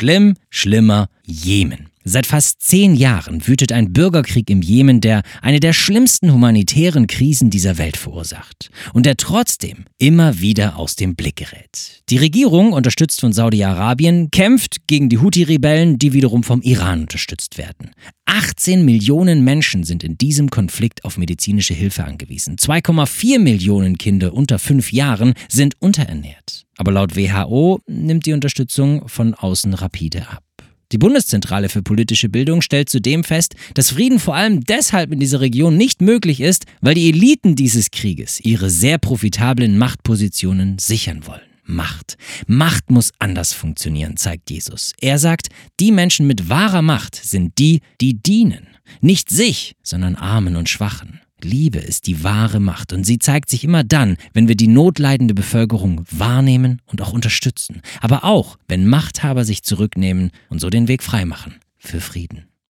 Schlimm, schlimmer, Jemen. Seit fast zehn Jahren wütet ein Bürgerkrieg im Jemen, der eine der schlimmsten humanitären Krisen dieser Welt verursacht und der trotzdem immer wieder aus dem Blick gerät. Die Regierung, unterstützt von Saudi-Arabien, kämpft gegen die Houthi-Rebellen, die wiederum vom Iran unterstützt werden. 18 Millionen Menschen sind in diesem Konflikt auf medizinische Hilfe angewiesen. 2,4 Millionen Kinder unter fünf Jahren sind unterernährt. Aber laut WHO nimmt die Unterstützung von außen rapide ab. Die Bundeszentrale für politische Bildung stellt zudem fest, dass Frieden vor allem deshalb in dieser Region nicht möglich ist, weil die Eliten dieses Krieges ihre sehr profitablen Machtpositionen sichern wollen. Macht. Macht muss anders funktionieren, zeigt Jesus. Er sagt, die Menschen mit wahrer Macht sind die, die dienen. Nicht sich, sondern Armen und Schwachen. Liebe ist die wahre Macht und sie zeigt sich immer dann, wenn wir die notleidende Bevölkerung wahrnehmen und auch unterstützen, aber auch, wenn Machthaber sich zurücknehmen und so den Weg freimachen für Frieden.